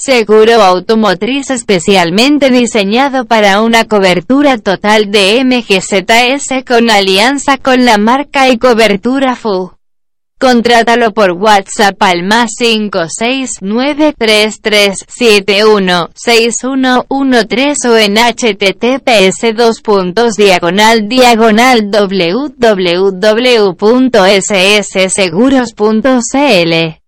Seguro automotriz especialmente diseñado para una cobertura total de MGZS con alianza con la marca y cobertura full. Contrátalo por WhatsApp al más 56933716113 o en https dos puntos diagonal diagonal www.ssseguros.cl